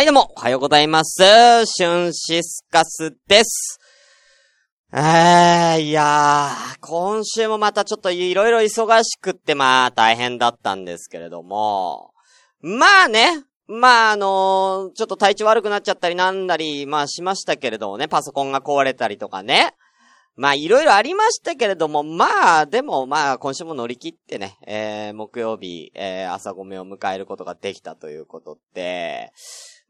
はい、どうも、おはようございます。シュンシスカスです。えー、いやー、今週もまたちょっといろいろ忙しくって、まあ、大変だったんですけれども、まあね、まああのーちょっと体調悪くなっちゃったりなんだり、まあしましたけれどもね、パソコンが壊れたりとかね。まあいろいろありましたけれども、まあでもまあ今週も乗り切ってね、えー、木曜日、えー、朝ごめを迎えることができたということで、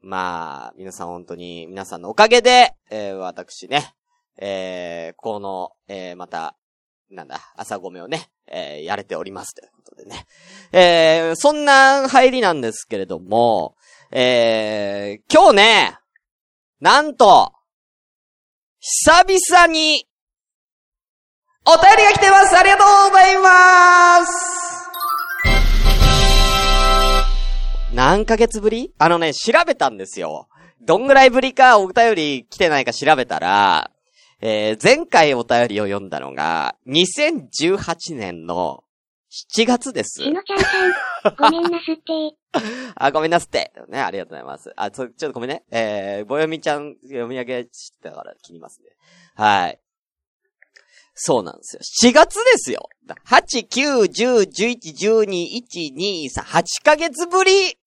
まあ、皆さん本当に、皆さんのおかげで、えー、私ね、えー、この、えー、また、なんだ、朝ごめをね、えー、やれておりますということでね。えー、そんな入りなんですけれども、えー、今日ね、なんと、久々に、お便りが来てますありがとうございます何ヶ月ぶり？あのね、調べたんですよ。どんぐらいぶりかお便り来てないか調べたら、えー、前回お便りを読んだのが、2018年の7月です。しのちゃんさん、ごめんなすって。あ、ごめんなすって。ね、ありがとうございます。あ、ちょ、ちょっとごめんね。えー、ぼよみちゃん読み上げしてたから気にますね。はい。そうなんですよ。7月ですよ。8、9、10、11、12、1、2、3、8ヶ月ぶり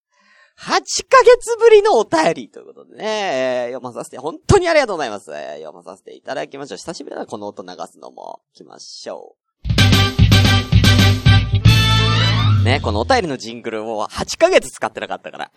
!8 ヶ月ぶりのお便りということでね、えー読まさせて、本当にありがとうございます。読まさせていただきましょう。久しぶりだな、この音流すのも。行きましょう。ね、このお便りのジングルを8ヶ月使ってなかったから。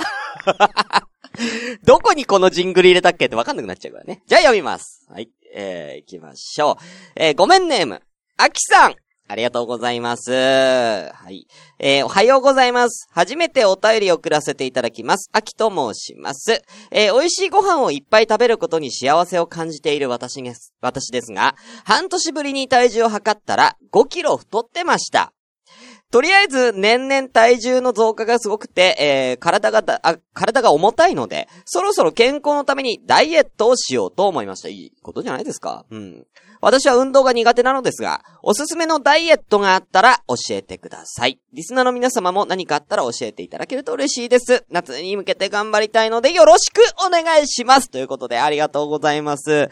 どこにこのジングル入れたっけってわかんなくなっちゃうからね。じゃあ読みます。はい。えー、行きましょう。えー、ごめんネーム。あきさん。ありがとうございます。はい。えー、おはようございます。初めてお便りを送らせていただきます。あきと申します。えー、美味しいご飯をいっぱい食べることに幸せを感じている私です、私ですが、半年ぶりに体重を測ったら5キロ太ってました。とりあえず、年々体重の増加がすごくて、えー、体がだあ、体が重たいので、そろそろ健康のためにダイエットをしようと思いました。いいことじゃないですか？うん。私は運動が苦手なのですが、おすすめのダイエットがあったら教えてください。リスナーの皆様も何かあったら教えていただけると嬉しいです。夏に向けて頑張りたいのでよろしくお願いします。ということでありがとうございます。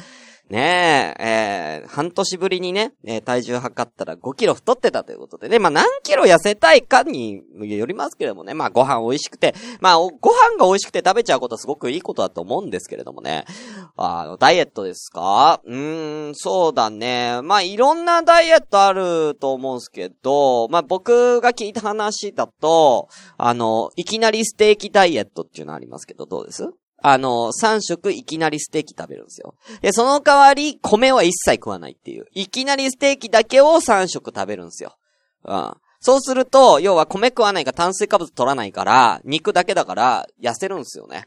ねえ、えー、半年ぶりにね、えー体重測ったら5キロ太ってたということでね、まあ何キロ痩せたいかによりますけれどもね、まあご飯美味しくて、まあご飯が美味しくて食べちゃうことはすごくいいことだと思うんですけれどもね、あの、ダイエットですか？うーん、そうだね。まあいろんなダイエットあると思うんですけど、まあ僕が聞いた話だと、あの、いきなりステーキダイエットっていうのありますけど、どうです？あの、3食いきなりステーキ食べるんですよ。で、その代わり、米は一切食わないっていう。いきなりステーキだけを3食食べるんですよ。うん。そうすると、要は米食わないか炭水化物取らないから、肉だけだから、痩せるんですよね。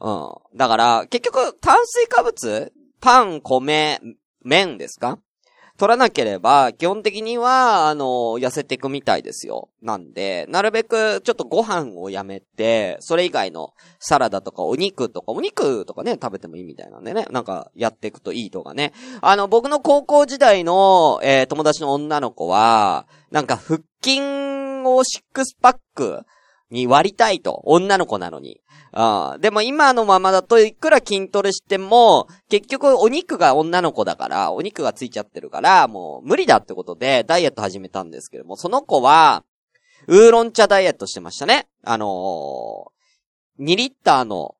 うん。だから、結局、炭水化物？パン、米、麺ですか？取らなければ、基本的には、あの、痩せていくみたいですよ。なんで、なるべく、ちょっとご飯をやめて、それ以外のサラダとかお肉とか、お肉とかね、食べてもいいみたいなんでね、なんか、やっていくといいとかね。あの、僕の高校時代の、えー友達の女の子は、なんか、腹筋をシックスパックに割りたいと。女の子なのに。ああでも今のままだといくら筋トレしても、結局お肉が女の子だから、お肉がついちゃってるから、もう無理だってことでダイエット始めたんですけども、その子は、ウーロン茶ダイエットしてましたね。あのー、2リッターの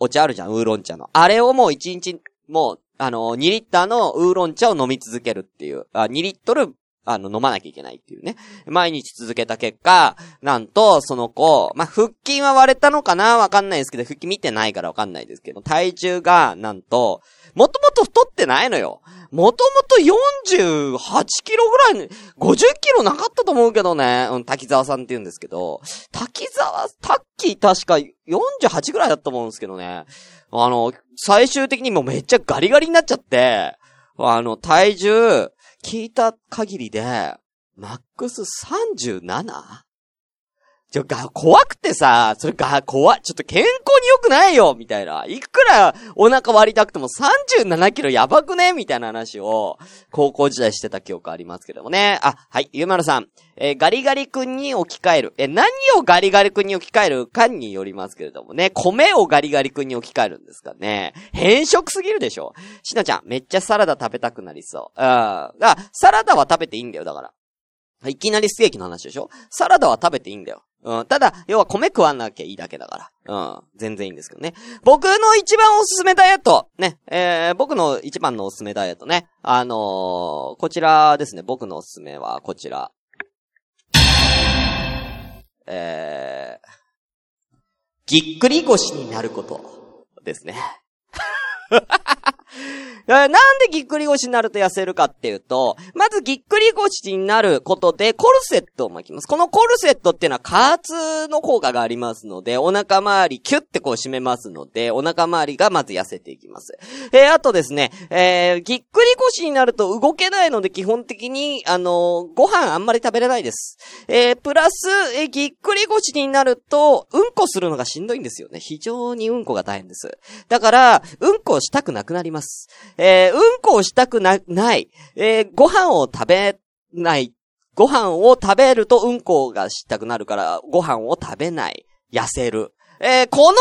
お茶あるじゃん、ウーロン茶の。あれをもう1日、もう、あのー、2リッターのウーロン茶を飲み続けるっていう。あ2リットル、あの、飲まなきゃいけないっていうね。毎日続けた結果、なんと、その子、まあ、腹筋は割れたのかな？わかんないですけど、腹筋見てないからわかんないですけど、体重が、なんと、もともと太ってないのよ。もともと48キロぐらい、50キロなかったと思うけどね。うん、滝沢さんって言うんですけど、滝沢、タッキー確か48ぐらいだったと思うんですけどね。あの、最終的にもうめっちゃガリガリになっちゃって、あの、体重、聞いた限りで、マックス 37? ちょ、が、怖くてさ、それが、怖い。ちょっと健康に良くないよみたいな。いくらお腹割りたくても37キロやばくね？みたいな話を、高校時代してた記憶ありますけどもね。あ、はい、ゆうまるさん。えー、ガリガリ君に置き換える。え何をガリガリ君に置き換えるかによりますけれどもね。米をガリガリ君に置き換えるんですかね。変色すぎるでしょ。しなちゃん、めっちゃサラダ食べたくなりそう。うん。あ、サラダは食べていいんだよ、だから。いきなりステーキの話でしょサラダは食べていいんだよ。うん。ただ、要は米食わなきゃいいだけだから。うん。全然いいんですけどね。僕の一番おすすめダイエット。ね。えー、僕の一番のおすすめダイエットね。あのー、こちらですね。僕のおすすめはこちら。えー、ぎっくり腰になることですね。なんでぎっくり腰になると痩せるかっていうと、まずぎっくり腰になることでコルセットを巻きます。このコルセットっていうのは加圧の効果がありますので、お腹周りキュッてこう締めますので、お腹周りがまず痩せていきます。えー、あとですね、えー、ぎっくり腰になると動けないので基本的に、あのー、ご飯あんまり食べれないです。えー、プラス、えー、ぎっくり腰になると、うんこするのがしんどいんですよね。非常にうんこが大変です。だから、うんこしたくなくなります。えー、うんこをしたくな、ない。えー、ご飯を食べない。ご飯を食べるとうんこがしたくなるから、ご飯を食べない。痩せる。えー、この、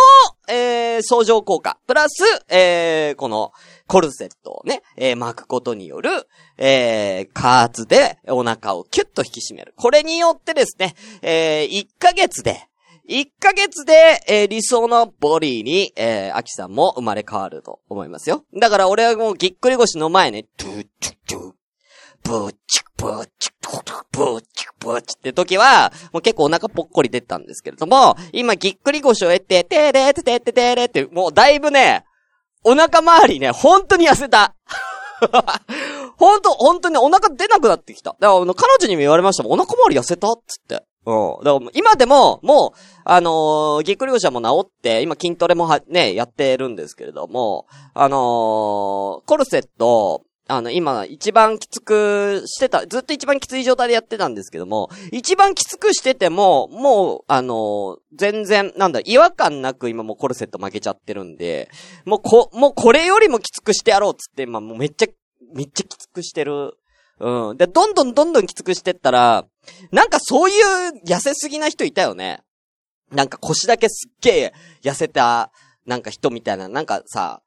えー、相乗効果、プラス、えー、この、コルセットをね、え、巻くことによる、え、加圧でお腹をキュッと引き締める。これによってですね、え、1ヶ月で、1ヶ月で、えー、理想のボディに、えー、アキさんも生まれ変わると思いますよ。だから俺はもうぎっくり腰の前ね、トゥーチュトゥ、ブーチクブーチクブーチクブーチって時は、もう結構お腹ぽっこり出たんですけれども、今ぎっくり腰を経て、てーれーててててれって、もうだいぶね、お腹周りね、本当に痩せた。本当、本当にお腹出なくなってきた。だから、彼女にも言われましたもん、お腹周り痩せたっつって。うん。だから今でも、もう、あのー、ぎっくり腰はもう治って、今筋トレもは、ね、やってるんですけれども、あのー、コルセット、あの、今、一番きつくしてた、ずっと一番きつい状態でやってたんですけども、一番きつくしてても、もう、あのー、全然、なんだ、違和感なく今もうコルセット負けちゃってるんで、もうこ、もうこれよりもきつくしてやろうっつって、今もうめっちゃ、めっちゃきつくしてる。うん。で、どんどんどんどんきつくしてったら、なんかそういう痩せすぎな人いたよね。なんか腰だけすっげえ痩せた、なんか人みたいな、なんかさ、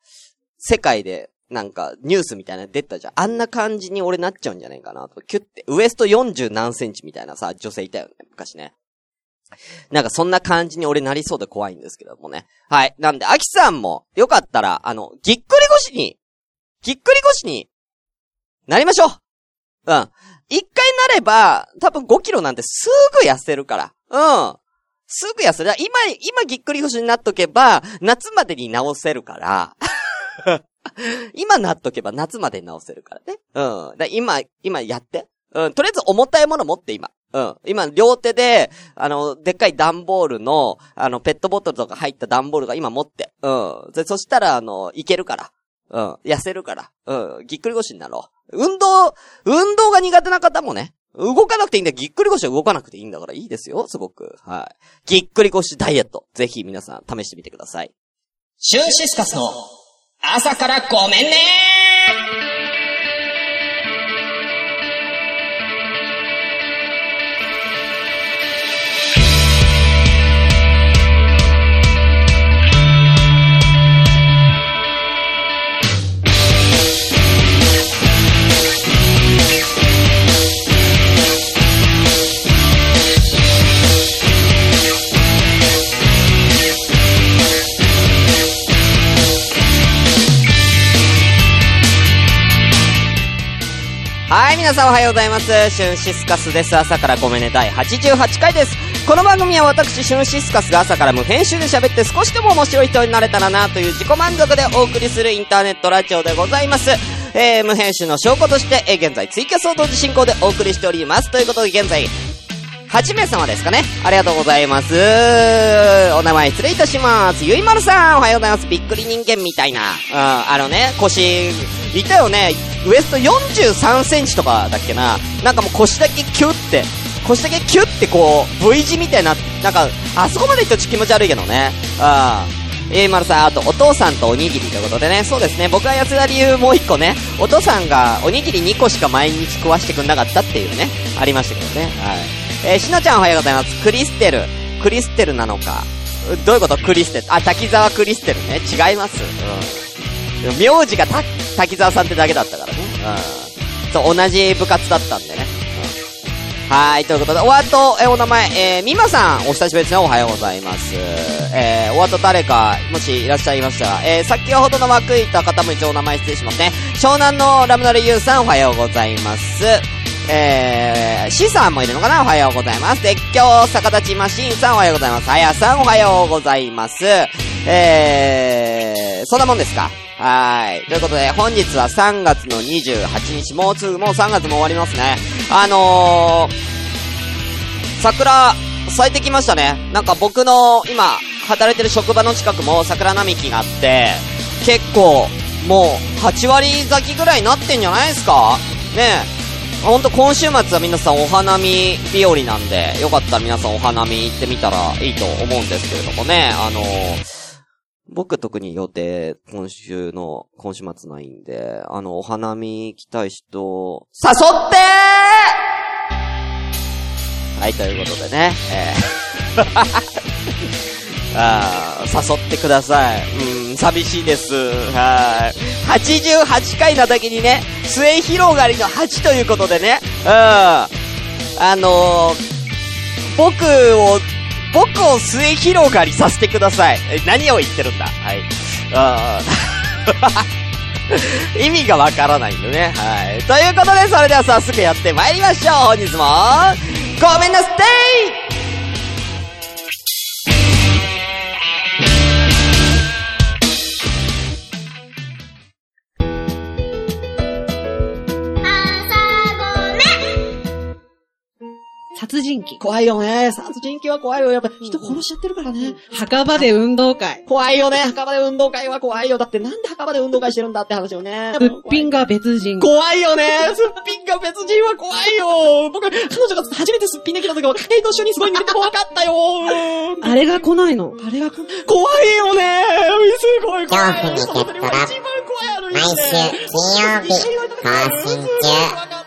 世界で、なんか、ニュースみたいな出たじゃん。あんな感じに俺なっちゃうんじゃないかなと。キュッて、ウエスト40何センチみたいなさ、女性いたよね、昔ね。なんかそんな感じに俺なりそうで怖いんですけどもね。はい。なんで、アキさんも、よかったら、あの、ぎっくり腰に、ぎっくり腰に、なりましょううん。一回なれば、多分5キロなんてすぐ痩せるから。うん。すぐ痩せる。今、今ぎっくり腰になっとけば、夏までに治せるから。今なっとけば夏までに治せるからね。うん。だ今、今やって。うん。とりあえず重たいもの持って今。うん。今、両手で、あの、でっかい段ボールの、あの、ペットボトルとか入った段ボールが今持って。うん。で、そしたら、あの、いけるから。うん。痩せるから。うん。ぎっくり腰になろう。運動、運動が苦手な方もね、動かなくていいんだよ。ぎっくり腰は動かなくていいんだからいいですよ、すごく。はい。ぎっくり腰ダイエット。ぜひ皆さん試してみてください。シュンシスカスの朝からごめんねさんおはようございます。シュンシスカスです。朝からごめんね、第88回です。この番組は私、シュンシスカスが朝から無編集で喋って少しでも面白い人になれたらなという自己満足でお送りするインターネットラジオでございます。えー、無編集の証拠として、えー、現在ツイキャスを同時進行でお送りしております。ということで現在、8名様ですかね。ありがとうございます。お名前失礼いたします。ゆいまるさん、おはようございます。びっくり人間みたいな。うん、あのね、腰、いたよね。ウエスト43センチとかだっけな。なんかもう腰だけキュって、腰だけキュッてこう、V 字みたいな、なんか、あそこまで言うと気持ち悪いけどね。ああ。えー、まるさん、あと、お父さんとおにぎりということでね、そうですね、僕がやつだ理由もう一個ね、お父さんがおにぎり2個しか毎日食わしてくんなかったっていうね、ありましたけどね。はい。えー、しのちゃんおはようございます。クリステル。クリステルなのか。どういうこと？クリステル。あ、滝沢クリステルね。違います。うん。名字が、滝沢さんってだけだったからね。うん。そう、同じ部活だったんでね。はい、ということで、おわと、え、お名前、えー、みまさん、お久しぶりですね、おはようございます。えー、おわと誰か、もしいらっしゃいましたら、えー、先ほどの枠いた方も一応お名前失礼しますね。湘南のラムナルユーさん、おはようございます。えー、シさんもいるのかな？おはようございます。絶叫逆立ちマシンさんおはようございます。あやさんおはようございます。えー、そんなもんですか？はい。ということで、本日は3月の28日、もうすぐ、もう3月も終わりますね。あのー、桜、咲いてきましたね。なんか僕の、今、働いてる職場の近くも桜並木があって、結構、もう、8割咲きぐらいになってんじゃないですか？ねえ。ほんと今週末は皆さんお花見日和なんで、よかったら皆さんお花見行ってみたらいいと思うんですけれどもね、あの僕特に予定、今週の、今週末ないんで、あの、お花見行きたい人、誘って！はい、ということでね、えー。あ誘ってください。うん、寂しいです。はい。88回なだけにね、末広がりの8ということでね、うん。あのー、僕を僕を末広がりさせてください。何を言ってるんだ？はい。あ 意味がわからないんでね。はい。ということで、それでは早速やって参りましょう。本日も、ごめんなさい殺人鬼。怖いよね。殺人鬼は怖いよ。やっぱ人殺しちゃってるからね。墓場で運動会。怖いよね。墓場で運動会は怖いよ。だってなんで墓場で運動会してるんだって話よね。すっぴんが別人。怖いよね。すっぴんが別人は怖いよ。僕、彼女が初めてすっぴんできた時は、えと一緒にすごい見れて怖かったよ。あれが来ないの？あれが来ない。怖いよね。すごい怖い。恐怖にゲットラ。毎週金曜日、更新中。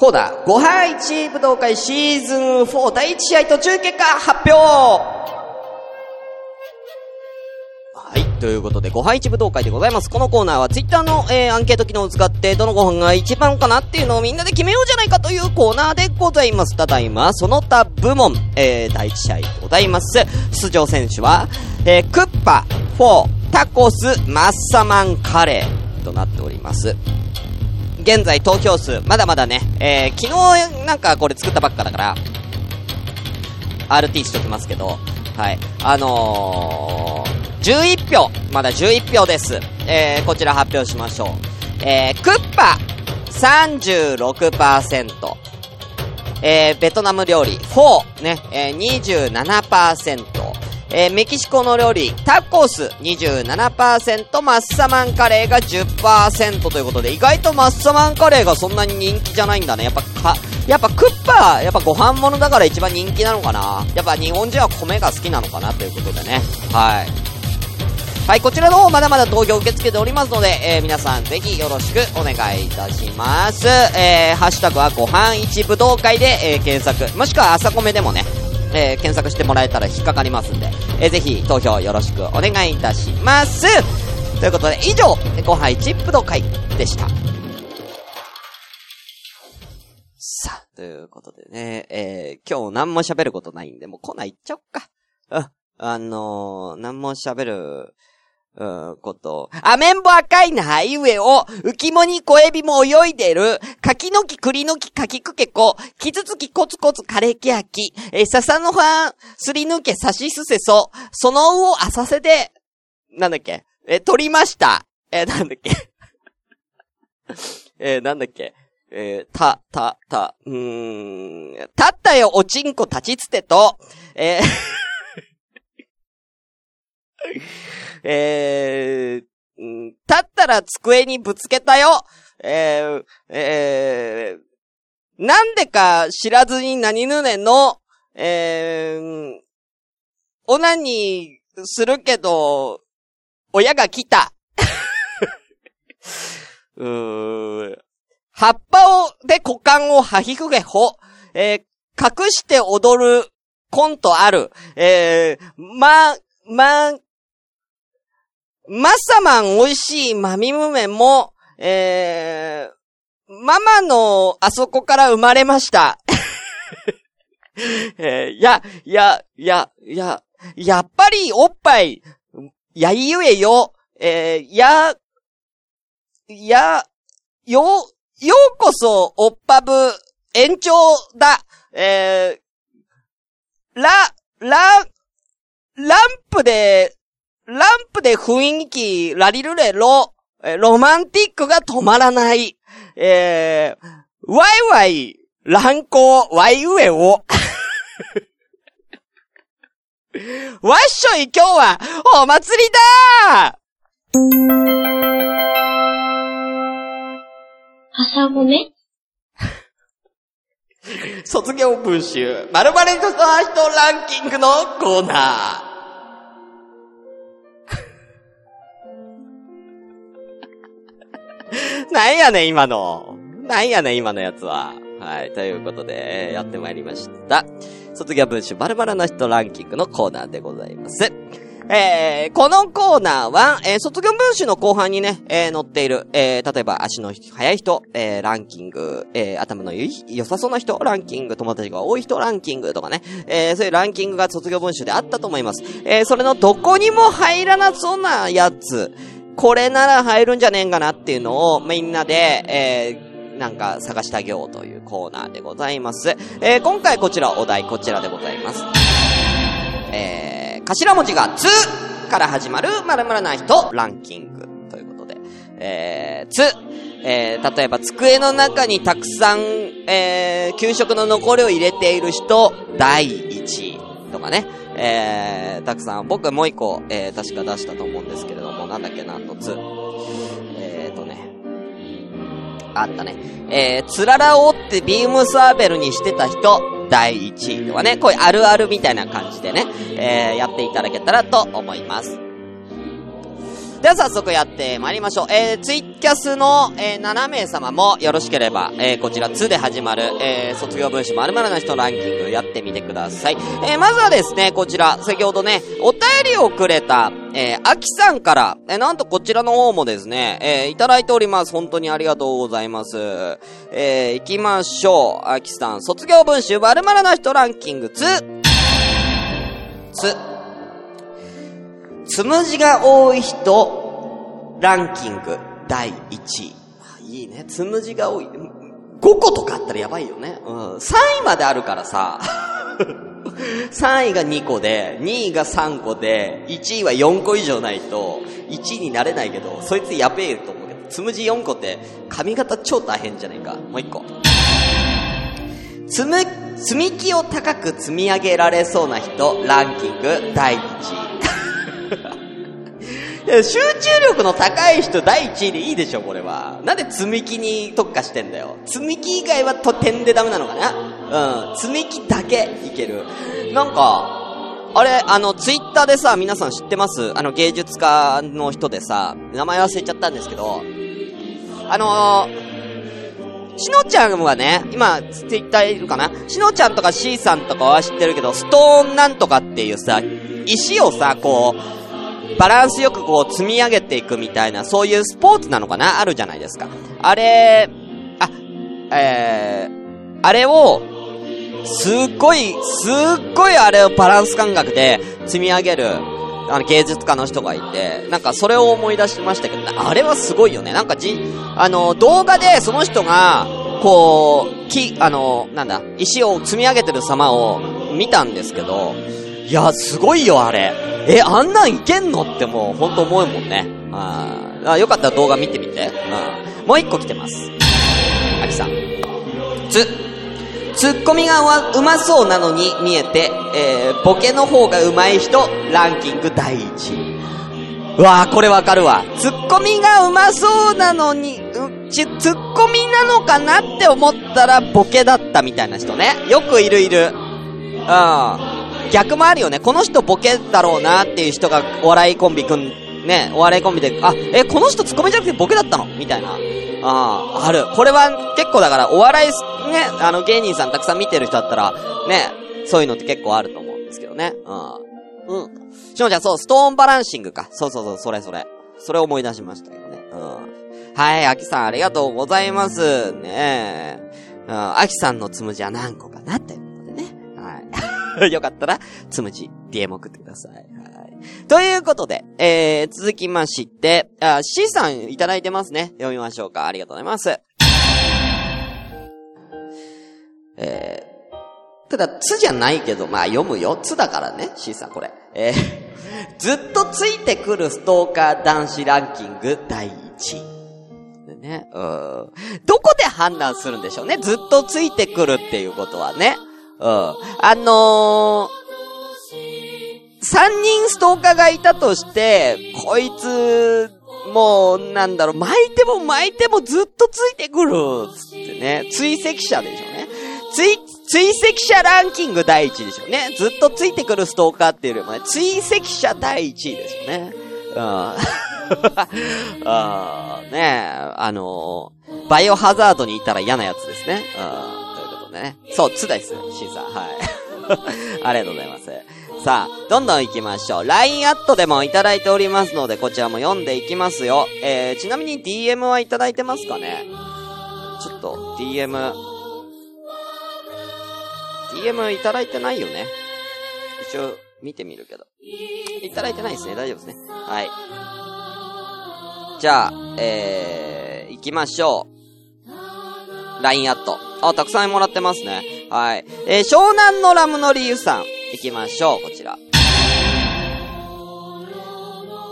コーダ、5杯1武道会シーズン4第1試合途中結果発表はい。ということで、5杯1武道会でございます。このコーナーは、ツイッターの、えー、アンケート機能を使って、どのご飯が一番かなっていうのをみんなで決めようじゃないかというコーナーでございます。ただいま、その他部門、えー、第1試合でございます。出場選手は、えー、クッパ、フォー、タコス、マッサマンカレーとなっております。現在投票数、まだまだね、えー、昨日なんかこれ作ったばっかだから、RT しときますけど、はい。あのー、11票、まだ11票です。えー、こちら発表しましょう。えー、クッパ、36%。えー、ベトナム料理、フォー、ね、えー、27%。えー、メキシコの料理、タコス27%、マッサマンカレーが10%ということで、意外とマッサマンカレーがそんなに人気じゃないんだね。やっぱか、やっぱクッパ、やっぱご飯物だから一番人気なのかな。やっぱ日本人は米が好きなのかなということでね。はい。はい、こちらの方まだまだ投票受け付けておりますので、えー、皆さんぜひよろしくお願いいたします。えー、ハッシュタグはご飯一武道会で、えー、検索、もしくは朝米でもね、えー、検索してもらえたら引っかかりますんで、えー、ぜひ投票よろしくお願いいたします。ということで、以上、ご飯チップの会でした。さあ、ということでね、えー、今日何も喋ることないんで、もうコーナー行っちゃおっか。うん。あのー、何も喋る、うん、こと。アメンボ赤いなハイウェイを、浮肝に小エビも泳いでる、柿の木栗の木柿くけこ、キツツキコツコツ枯れ木焼き、え笹の葉、すり抜けさしすせそ、その魚浅瀬で、なんだっけ、え、取りました。え、なんだっけ？えなんだっけ？えー、た、た、た、うーん、立ったよ、おちんこ立ちつてと、えー えー、立ったら机にぶつけたよ。えー、えー、なんでか知らずに何ぬねの、えー、オナニーするけど、親が来た。うー葉っぱを、で股間をはひふげほ。えー、隠して踊るコントある。えー、ま、ま、マッサマン美味しいマミムメも、えー、ママのあそこから生まれました。えー、いや、いや、いや、いや、やっぱりおっぱい、やいゆえよ。えー、や、や、よ、ようこそ、おっぱぶ、延長だ。えー、ラ、ラ、ランプで、ランプで雰囲気、ラリルレロ、えーロマンティックが止まらない。えー、ワイワイ、乱行、ワイウエを。わっしょい、今日は、お祭りだ朝ごめ卒業文集、〇〇人と人ランキングのコーナー。なんやねん、今の。なんやねん、今のやつは。はい。ということで、やってまいりました。卒業文集、〇〇な人ランキングのコーナーでございます。えー、このコーナーは、えー卒業文集の後半にね、えー載っている、えー例えば足の速い人、えーランキング、えー頭の良い、良さそうな人、ランキング、友達が多い人、ランキングとかね、えーそういうランキングが卒業文集であったと思います。えーそれのどこにも入らなそうなやつ、これなら入るんじゃねえんかなっていうのを、みんなで、えーなんか探してあげようというコーナーでございます。えー今回こちらお題こちらでございます。えー、頭文字がつから始まる〇〇な人ランキングということで、えー、つ、えー、例えば机の中にたくさん、えー、給食の残りを入れている人、第1位とかね、えー、たくさん、僕もう一個、えー、確か出したと思うんですけれども、なんだっけな、んとつ。えーとね、あったね。えー、つららを折ってビームサーベルにしてた人、第1位はね、こういうあるあるみたいな感じでね、えー、やっていただけたらと思います。では早速やって参りましょう。えー、ツイキャスの、えー、7名様もよろしければ、えー、こちら2で始まる、えー、卒業文集〇〇な人ランキングやってみてください。えー、まずはですね、こちら、先ほどね、お便りをくれた、えー、アキさんから、えー、なんとこちらの方もですね、えー、いただいております。本当にありがとうございます。えー、行きましょう。アキさん、卒業文集〇〇な人ランキング2。つ。つむじが多い人、ランキング第1位。いいね。つむじが多い。5個とかあったらやばいよね。うん。3位まであるからさ。3位が2個で、2位が3個で、1位は4個以上ないと、1位になれないけど、そいつやべえと思うけど、つむじ4個って、髪型超大変じゃないか。もう1個。積む、積み木を高く積み上げられそうな人、ランキング第1位。集中力の高い人第1位でいいでしょ、これは。なんで積み木に特化してんだよ。積み木以外はと点でダメなのかなうん。積み木だけいける。なんか、あれ、あの、ツイッターでさ、皆さん知ってます？あの、芸術家の人でさ、名前忘れちゃったんですけど、あのー、しのちゃんはね、今、ツイッターいるかな？しのちゃんとか C さんとかは知ってるけど、ストーンなんとかっていうさ、石をさ、こう、バランスよくこう積み上げていくみたいな、そういうスポーツなのかな？あるじゃないですか。あれ、あ、えー、あれを、すっごい、すっごいあれをバランス感覚で積み上げる、あの芸術家の人がいて、なんかそれを思い出しましたけど、あれはすごいよね。なんかじ、あの、動画でその人が、こう、木、あの、なんだ、石を積み上げてる様を見たんですけど、いや、すごいよ、あれ。え、あんなんいけんのってもう、ほんと思うもんね。ああ、よかったら動画見てみて。うん。もう一個来てます。あきさん。つ、ツッコミがうまそうなのに見えて、えー、ボケの方が上手い人、ランキング第一位。うわー、これわかるわ。ツッコミがうまそうなのに、う、ち、ツッコミなのかなって思ったらボケだったみたいな人ね。よくいるいる。うん。逆もあるよね。この人ボケだろうなっていう人がお笑いコンビくん、ね、お笑いコンビで、あ、え、この人ツッコミじゃなくてボケだったの？みたいな。ああ、ある。これは結構だから、お笑い、ね、あの芸人さんたくさん見てる人だったら、ね、そういうのって結構あると思うんですけどね。うん。うん。しのちゃん、そう、ストーンバランシングか。そうそうそう、それそれ。それ思い出しましたけどね。うん。はい、アキさんありがとうございます。ねえ。うん、アキさんのつむじは何個かなって。よかったら、つむじ、DM 送ってください。はい。ということで、えー、続きまして、あ、C さんいただいてますね。読みましょうか。ありがとうございます。えー、ただ、つじゃないけど、まあ読むよ。つだからね、C さんこれ。えー、ずっとついてくるストーカー男子ランキング第1位。ね、うん。どこで判断するんでしょうね。ずっとついてくるっていうことはね。うん。あのー、三人ストーカーがいたとして、こいつ、もう、なんだろう、巻いても巻いてもずっとついてくるつってね。追跡者でしょうね。追、追跡者ランキング第一でしょうね。ずっとついてくるストーカーっていうよりもね、追跡者第一位ですよね。うん。あ ねえ、あのーバイオハザードにいたら嫌なやつですね。うん。ということでね。そう、つです、シーさん。はい。ありがとうございます。さあ、どんどん行きましょう。LINE アットでもいただいておりますので、こちらも読んでいきますよ。えー、ちなみに DM はいただいてますかね？ちょっと、DM、DM いただいてないよね？一応、見てみるけど。いただいてないですね。大丈夫ですね。はい。じゃあ、えー、行きましょう。LINE アット。あ、たくさんもらってますね。はい。えー、湘南のラムの理由さん。行きましょう。こちら。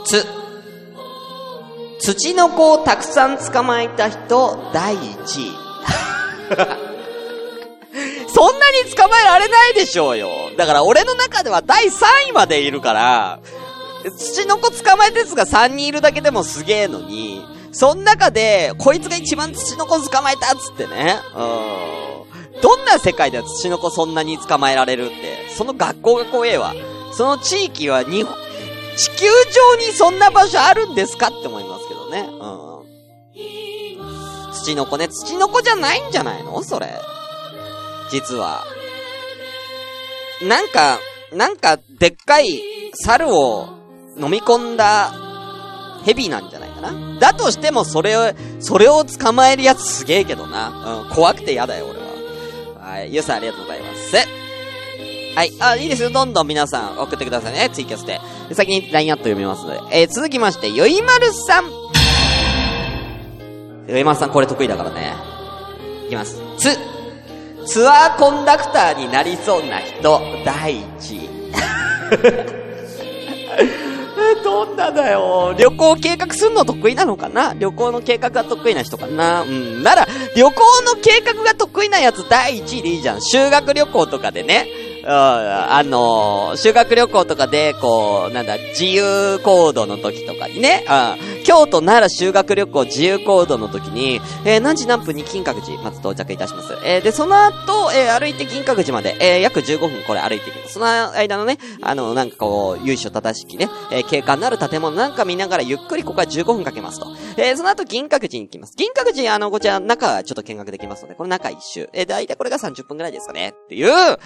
つ。土の子をたくさん捕まえた人、第1位。そんなに捕まえられないでしょうよ。だから俺の中では第3位までいるから、土の子捕まえたやつが3人いるだけでもすげえのに、そん中で、こいつが一番土の子捕まえたっつってね。うん。どんな世界では土の子そんなに捕まえられるって、その学校が怖えわ。その地域は日本、地球上にそんな場所あるんですかって思いますけどね。うん。土の子ね、土の子じゃないんじゃないの？それ。実は。なんか、なんか、でっかい猿を飲み込んだ蛇なんじゃない？な？だとしても、それを、それを捕まえるやつすげえけどな。うん、怖くて嫌だよ、俺は。はい、ゆうさんありがとうございます。はい、あ、いいですよ。どんどん皆さん送ってくださいね。ツイキャスで。で先に LINE アット読みますので。えー、続きまして、よいまるさん。よいまるさん、これ得意だからね。いきます。つ。ツアーコンダクターになりそうな人、第一位。どんなだよ。旅行計画すんの得意なのかな？旅行の計画が得意な人かな？うん。なら、旅行の計画が得意なやつ第一位でいいじゃん。修学旅行とかでね。うん、あのー修学旅行とかで、こう、なんだ、自由行動の時とかにね、うん、京都なら修学旅行自由行動の時に、えー何時何分に金閣寺、まず到着いたします。えーで、その後、えー歩いて金閣寺まで、えー約15分これ歩いていきます。その間のね、あの、なんかこう、由緒正しきね、えー景観のある建物なんか見ながらゆっくりここは15分かけますと。えーその後銀閣寺に行きます。銀閣寺、あの、こちら中ちょっと見学できますので、この中一周。えー、だいたいこれが30分くらいですかね。っていう、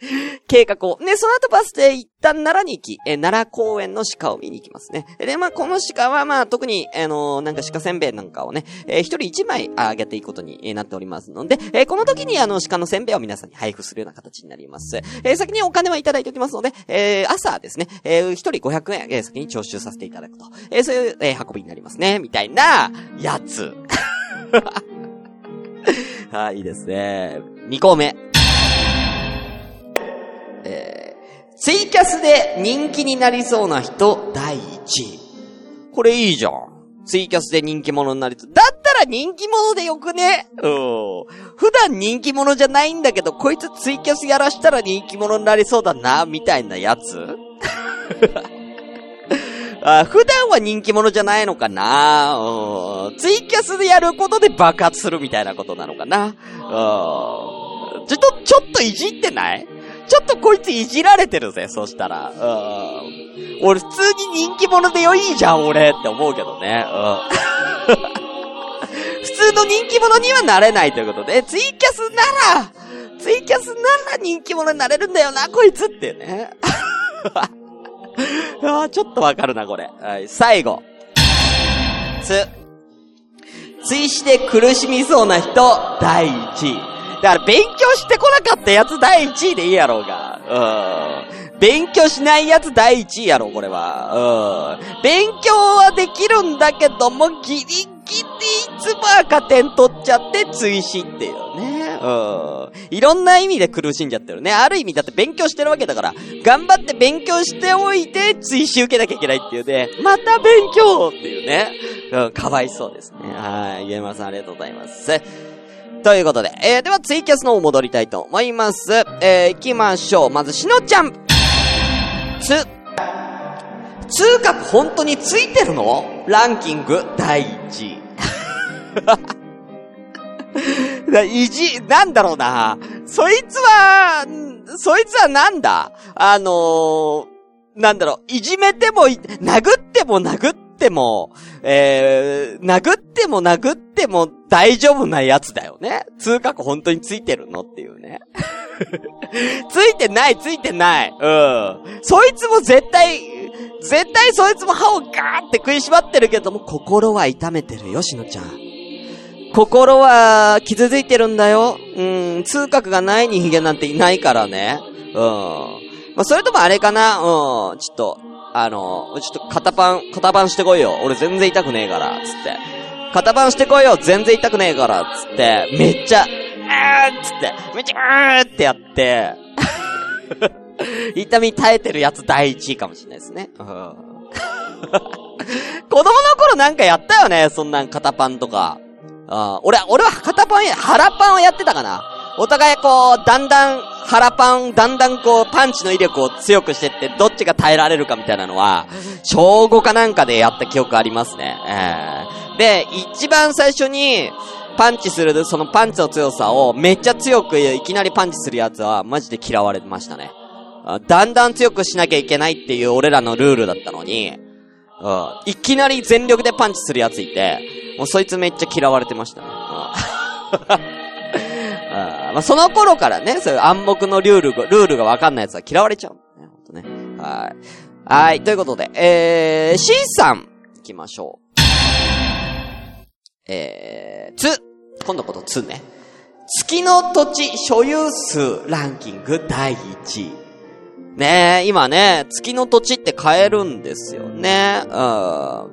計画を。で、その後バスで一旦奈良に行き、え奈良公園の鹿を見に行きますね。で、まあ、この鹿はまあ、特に、あのーなんか鹿せんべいなんかをね、えー一人一枚あげていくことになっておりますので、えーこの時にあの、鹿のせんべいを皆さんに配布するような形になります。えー先にお金はいただいておきますので、えー朝ですね、えー一人500円、えー先に徴収させていただくと。えーそういう、えー運びになりますね。みたいな、やつ。はい、いいですね。2個目。ツイキャスで人気になりそうな人、第1位。これいいじゃん。ツイキャスで人気者になりそう。だったら人気者でよくね？うん。普段人気者じゃないんだけど、こいつツイキャスやらしたら人気者になりそうだな、みたいなやつ？あ普段は人気者じゃないのかな？うんツイキャスでやることで爆発するみたいなことなのかな？うんちょっと、ちょっといじってない？ちょっとこいついじられてるぜ、そしたら。うん。俺普通に人気者でよいいじゃん、俺って思うけどね。うん。普通の人気者にはなれないということで、ツイキャスなら、ツイキャスなら人気者になれるんだよな、こいつってね。あちょっとわかるな、これ。はい、最後。つ。追して苦しみそうな人、第一位。だから勉強してこなかったやつ第一位でいいやろうが。うん。勉強しないやつ第一位やろ、これは。うん。勉強はできるんだけども、ギリギリいつも赤点取っちゃって追試っていうね。うん。いろんな意味で苦しんじゃってるね。ある意味だって勉強してるわけだから、頑張って勉強しておいて追試受けなきゃいけないっていうね。また勉強っていうね。うん、かわいそうですね。はい。ゆえまさんありがとうございます。ということで、えー、ではツイキャスの方戻りたいと思います。えー、行きましょう。まず、しのちゃん。つ、通学本当についてるの？ランキング第1位。だいじ、なんだろうな。そいつは、そいつはなんだ？あのー、なんだろう、いじめても、殴っても殴っても、えー、殴っても殴っても大丈夫なやつだよね。通学本当についてるの？っていうね。ついてない、ついてない。うん。そいつも絶対、絶対そいつも歯をガーって食いしばってるけども、心は痛めてるよ、しのちゃん。心は傷ついてるんだよ。うん、通覚がない人間なんていないからね。うん。まあ、それともあれかな？うん、ちょっと、あの、ちょっと肩パン、肩パンしてこいよ。俺全然痛くねえから、つって。肩パンしてこいよ。全然痛くねえから、つって。めっちゃ、あーっつって、めっちゃ、うーってやって、痛み耐えてるやつ第一位かもしれないですね。子供の頃なんかやったよね、そんなん肩パンとか。あ俺、俺は肩パンや、腹パンをやってたかな。お互いこう、だんだん、腹パン、だんだんこう、パンチの威力を強くしてって、どっちが耐えられるかみたいなのは、小5かなんかでやった記憶ありますね。えー、で、一番最初に、パンチする、そのパンチの強さを、めっちゃ強く、いきなりパンチするやつは、マジで嫌われましたね。だんだん強くしなきゃいけないっていう俺らのルールだったのに、うん、いきなり全力でパンチするやついて、もうそいつめっちゃ嫌われてましたね。あまあ、その頃からね、そういう暗黙のルールが、ルールがわかんないやつは嫌われちゃう。ね、ほんとね。はい。はい、ということで、えー、C さん、行きましょう。えー、つ、今度ことつね。月の土地所有数ランキング第1位。ねえ、今ね、月の土地って買えるんですよね。うん。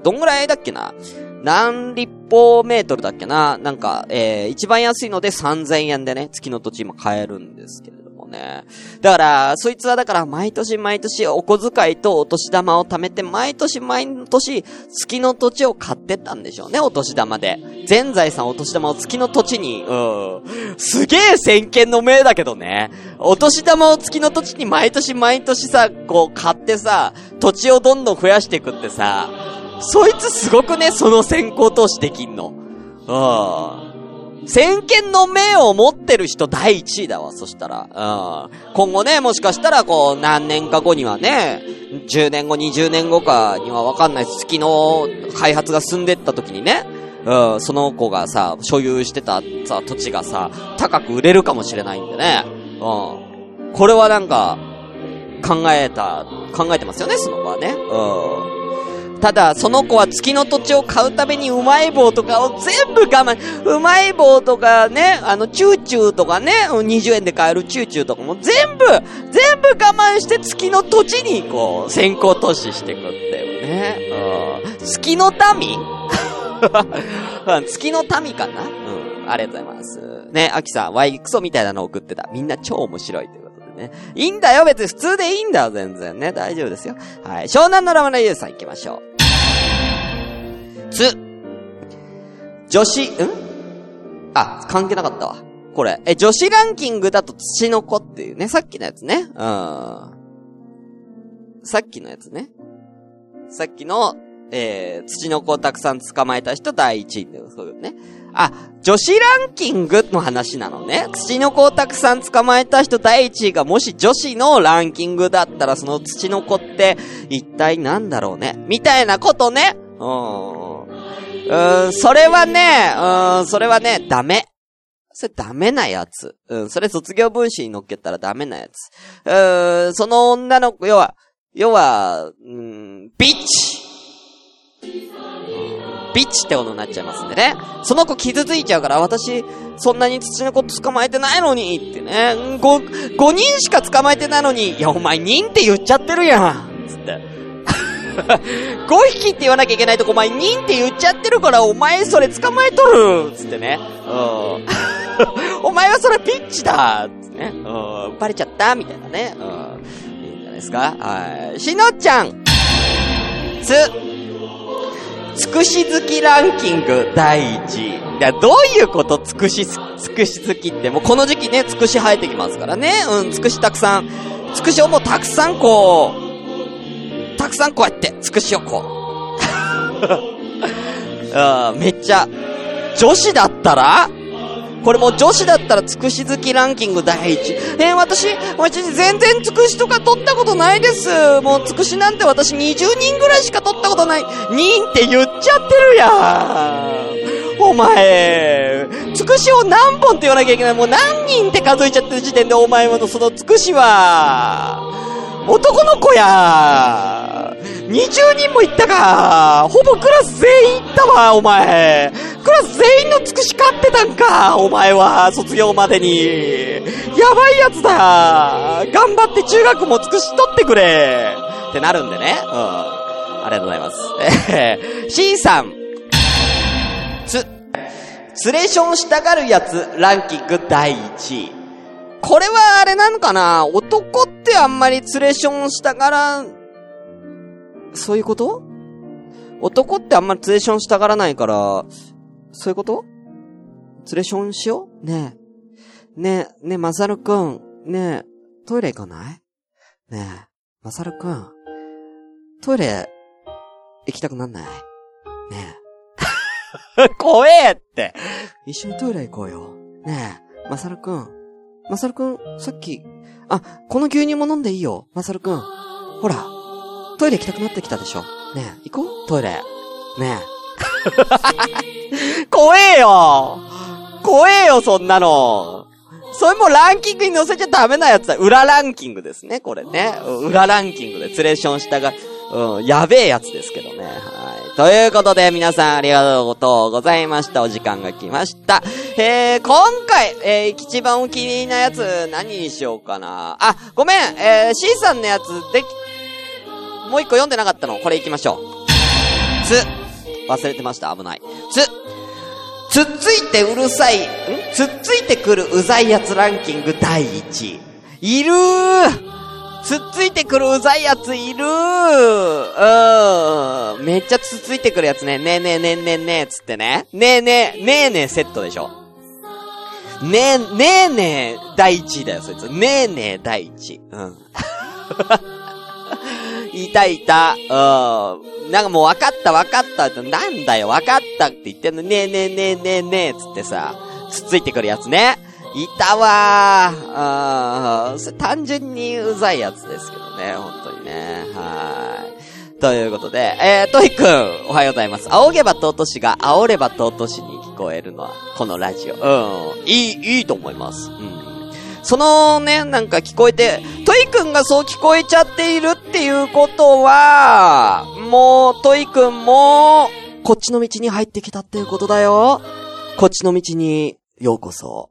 どんぐらいだっけな？何立方メートルだっけな？なんか、えー、一番安いので3000円でね、月の土地今買えるんですけれどもね。だから、そいつはだから毎年毎年お小遣いとお年玉を貯めて毎年毎年月の土地を買ってったんでしょうね、お年玉で。全財産お年玉を月の土地に、うん。すげえ先見の明だけどね。お年玉を月の土地に毎年毎年さ、こう買ってさ、土地をどんどん増やしていくってさ、そいつすごくね、その先行投資できんの。うん。先見の明を持ってる人第一位だわ、そしたら。うん。今後ね、もしかしたらこう、何年か後にはね、10年後、20年後かにはわかんない月の開発が進んでった時にね、うん、その子がさ、所有してたさ、土地がさ、高く売れるかもしれないんでね。うん。これはなんか、考えた、考えてますよね、その子はね。うん。ただ、その子は月の土地を買うためにうまい棒とかを全部我慢、うまい棒とかね、あの、チューチューとかね、20円で買えるチューチューとかも全部、全部我慢して月の土地にこう、先行投資してくってね。うん。月の民？月の民かな？うん。ありがとうございます。ね、アキさん、ワイクソみたいなの送ってた。みんな超面白いということでね。いいんだよ、別に普通でいいんだよ、全然ね。大丈夫ですよ。はい。湘南のラムネユウさん行きましょう。つ。女子、ん？あ、関係なかったわ。これ。え、女子ランキングだと土の子っていうね、さっきのやつね。うん。さっきのやつね。さっきの、えー、土の子をたくさん捕まえた人第一位だよ、そういうね。あ、女子ランキングの話なのね。土の子をたくさん捕まえた人第一位がもし女子のランキングだったらその土の子って一体なんだろうね。みたいなことね。うーん。うーん、それはね、うーん、それはね、ダメ。それダメなやつ。うん、それ卒業文集に乗っけたらダメなやつ。うーん、その女の子、要は、要は、うん、ビッチビッチってことになっちゃいますんでね。その子傷ついちゃうから、私、そんなに土の子捕まえてないのに、ってね。5、5人しか捕まえてないのに、いや、お前人って言っちゃってるやんつって。5匹って言わなきゃいけないとこ、お前人って言っちゃってるから、お前それ捕まえとるつってね。うん。お前はそれピッチだつってね。うん。バレちゃったみたいなね。うん。いいんじゃないですかはい。しのちゃん。つ。つくし好きランキング第1位。いや、どういうことつくし、つくし好きって？もうこの時期ね、つくし生えてきますからね。うん、つくしたくさん。つくしをもうたくさんこう、たくさんこうやって、つくしをこう。あめっちゃ、女子だったら？これもう女子だったらつくし好きランキング第一。えー、私、私全然つくしとか取ったことないです。もうつくしなんて私20人ぐらいしか取ったことない。人って言っちゃってるやん。お前、つくしを何本って言わなきゃいけない。もう何人って数えちゃってる時点でお前はそのつくしは、男の子や20人も行ったかほぼクラス全員行ったわ、お前クラス全員のつくし勝ってたんかお前は、卒業までにやばいやつだ頑張って中学もつくし取ってくれってなるんでね。うん。ありがとうございます。えー、C さん。つ、ツレションしたがるやつ、ランキング第1位。これはあれなのかな？男ってあんまりツレションしたがら、そういうこと？男ってあんまりツレションしたがらないから、そういうこと？ツレションしよう？ねえ。ねえ、ねえ、まさるくん。ねえ、トイレ行かない？ねえ、まさるくん。トイレ、行きたくなんない？ねえ。怖えって。一緒にトイレ行こうよ。ねえ、まさるくん。まさるくん、さっき、あ、この牛乳も飲んでいいよ。まさるくん。ほら、トイレ行きたくなってきたでしょ。ねえ、行こうトイレ。ねえ。怖えよ怖えよ、そんなの。それもランキングに載せちゃダメなやつだ。裏ランキングですね、これね。裏ランキングでツレーションしたが、うん、やべえやつですけどね。はい。ということで、皆さんありがとうございました。お時間が来ました。えー、今回、えー、一番お気に入りなやつ、何にしようかな。あ、ごめん、えー、C さんのやつ、でき、もう一個読んでなかったの。これ行きましょう。つ、忘れてました。危ない。つ、つっついてうるさい、ん？つっついてくるうざいやつランキング第1位。いるーつっついてくるうざいやついるうん。めっちゃつっついてくるやつね。ねえねえねえねえねえつってね。ねえねえ、ねえねえセットでしょ。ねえ、ねえねえ第1位だよ、そいつ。ねえねえ第1位。うん。いたいた。うん。なんかもう分かった分かったって、なんだよ分かったって言ってんの。ねえねえねえねえねえつってさ、つっついてくるやつね。いたわー。あー単純にうざいやつですけどね、本当にね。はい。ということで、えー、トイくん、おはようございます。仰げば尊しが煽れば尊しに聞こえるのは、このラジオ。うん。いい、いいと思います。うん。そのね、なんか聞こえて、トイくんがそう聞こえちゃっているっていうことは、もう、トイくんも、こっちの道に入ってきたっていうことだよ。こっちの道に、ようこそ。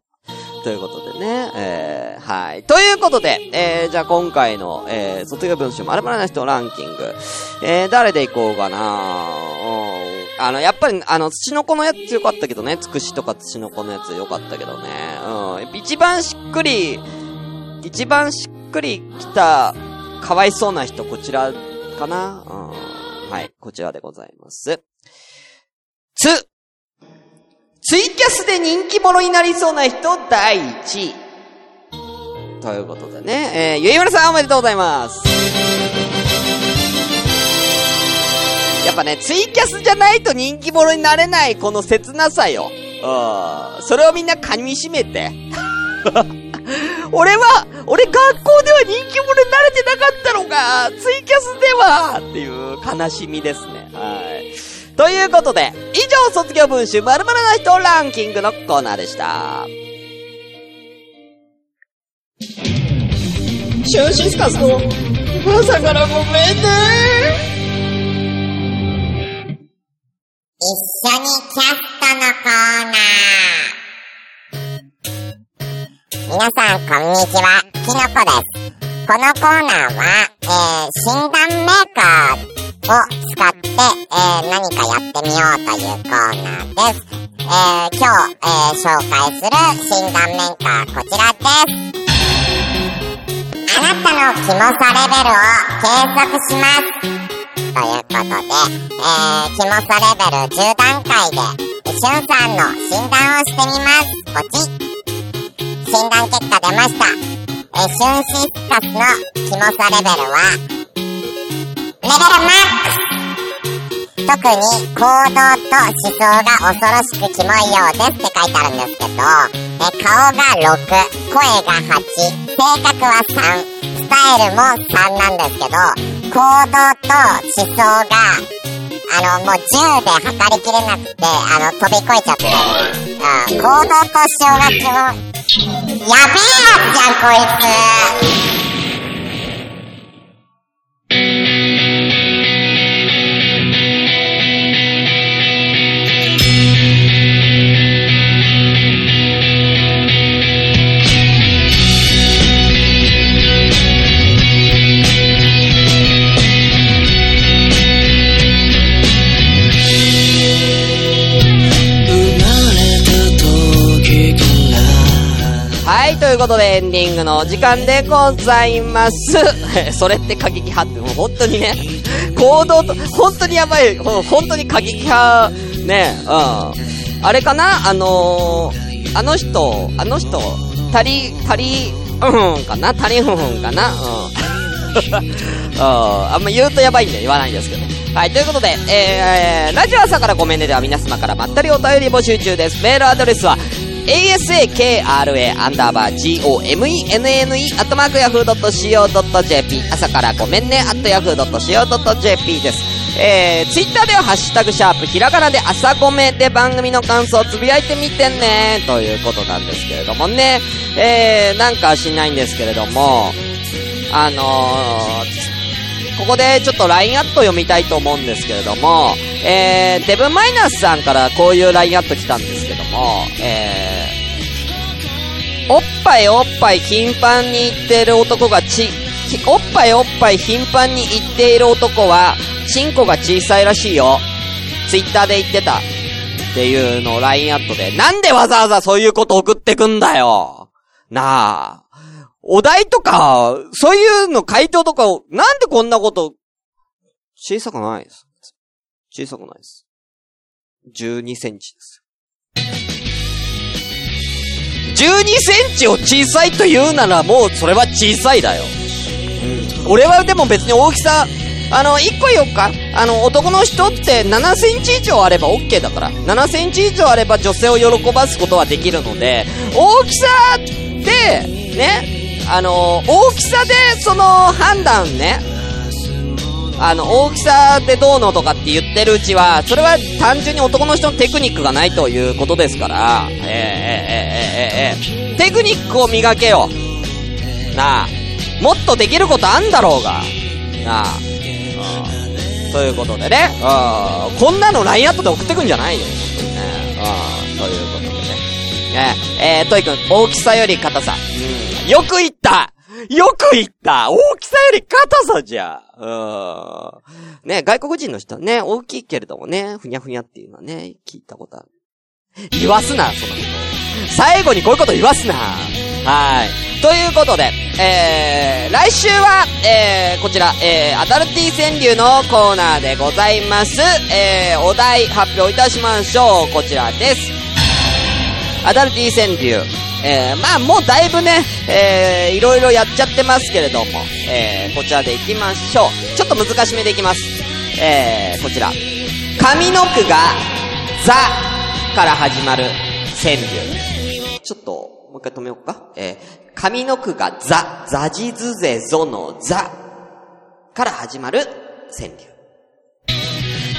ということでね、えー、はい。ということで、えー、じゃあ今回の、えー、卒業文集まるまるな人ランキング、えー、誰でいこうかなうん。あの、やっぱり、あの、土の子のやつよかったけどね、つくしとか土の子のやつよかったけどね、うん。一番しっくり、一番しっくりきた、かわいそうな人、こちら、かなうん。はい、こちらでございます。つ、ツイキャスで人気者になりそうな人第1位。ということでね、えー、ゆいまるさんおめでとうございます。やっぱね、ツイキャスじゃないと人気者になれないこの切なさよ。うん。それをみんな噛み締めて。俺は、俺学校では人気者になれてなかったのか、ツイキャスではっていう悲しみですね。はい。ということで、以上卒業文集〇〇な人ランキングのコーナーでした。シュンシスカスの朝からごめんね。一緒にキャストのコーナー。皆さん、こんにちは。きのこです。このコーナーは、えー、診断メーカーをを使って、えー、何かやってみようというコーナーです。えー、今日、えー、紹介する診断メーカー、こちらです。あなたのキモさレベルを計測します。ということで、えー、キモさレベル10段階で、しゅんさんの診断をしてみます。ポチッ。診断結果出ました。えー、シュンシスカスのキモさレベルは、レベルマックス特に行動と思想が恐ろしくキモいようですって書いてあるんですけど、え顔が6、声が8、性格は3、スタイルも3なんですけど、行動と思想が、あの、もう10で測りきれなくて、あの、飛び越えちゃって、うん、行動と思想がキモい。やべえやつじゃん、こいつ。ということでエンディングのお時間でございます。それって過激派って、もう本当にね、行動と、本当にやばい、本当に過激派、ね、うん。あれかな？あのー、あの人、あの人、たり、たり、うん、かな？たりふんふんかな？うん。あ あんま言うとやばいんで言わないんですけど。はい、ということで、えー、ラジオ朝からごめんねでは皆様からまったりお便り募集中です。メールアドレスは、asakra アンダーバー gomenne アットマークヤフー .co.jp 朝からごめんねアットヤフー .co.jp です。えー、ツイッターではハッシュタグシャープひらがなで朝ごめで番組の感想をつぶやいてみてねということなんですけれどもね。えー、なんかしないんですけれども、あのー、ここでちょっと LINE アット読みたいと思うんですけれども、えー、デブマイナスさんからこういう LINE アット来たんですも、えー、おっぱいおっぱい頻繁に言ってる男がち、おっぱいおっぱい頻繁に言っている男は、チンコが小さいらしいよ。ツイッターで言ってた。っていうのを LINE アットで、なんでわざわざそういうこと送ってくんだよなあ。お題とか、そういうの回答とかを、なんでこんなこと、小さくないです。小さくないです。12センチです。12センチを小さいと言うならもうそれは小さいだよ。うん。俺はでも別に大きさ、あの、1個言おうか。あの、男の人って7センチ以上あれば OK だから。7センチ以上あれば女性を喜ばすことはできるので、大きさで、ね、あの、大きさでその判断ね、あの、大きさでどうのとかって言ってるうちは、それは単純に男の人のテクニックがないということですから、えー、えー、えー、え、え、え、テクニックを磨けよ。なあ。もっとできることあんだろうが。なあ。うん。ということでね。うん。こんなの LINE アットで送ってくんじゃないよ。ね。うん。ということでね。えー、えー、トイ君、大きさより硬さ。うん。よく言ったよく言った大きさより硬さじゃうん。ね、外国人の人はね、大きいけれどもね、ふにゃふにゃっていうのはね、聞いたことある。言わすな、そのこと。最後にこういうこと言わすな。はい。ということで、えー、来週は、えー、こちら、えー、アダルティ川柳のコーナーでございます。えー、お題発表いたしましょう。こちらです。アダルティー川柳。えー、まあもうだいぶね、えー、いろいろやっちゃってますけれども、えー、こちらで行きましょう。ちょっと難しめでいきます。えー、こちら。上の句が、ザから始まる川柳。ちょっと、もう一回止めようか。えー、上の句がザ、ザジズゼゾのザから始まる川柳。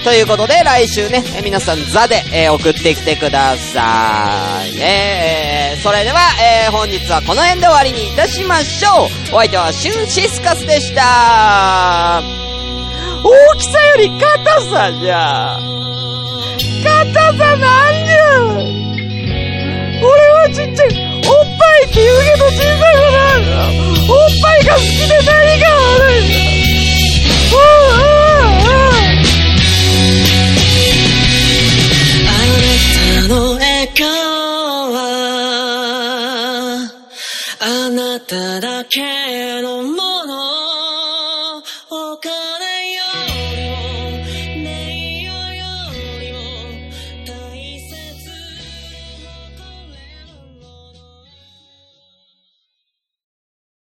ということで、来週ね、え皆さん、ザで、えー、送ってきてください。えー、それでは、えー、本日はこの辺で終わりにいたしましょう。お相手は、シュンシスカスでした。大きさより硬さじゃ。硬さなんじゃ。俺はちっちゃい。おっぱいって言うけど小さい子なん。おっぱいが好きで何が悪いんだ。うんの笑顔はあなただけの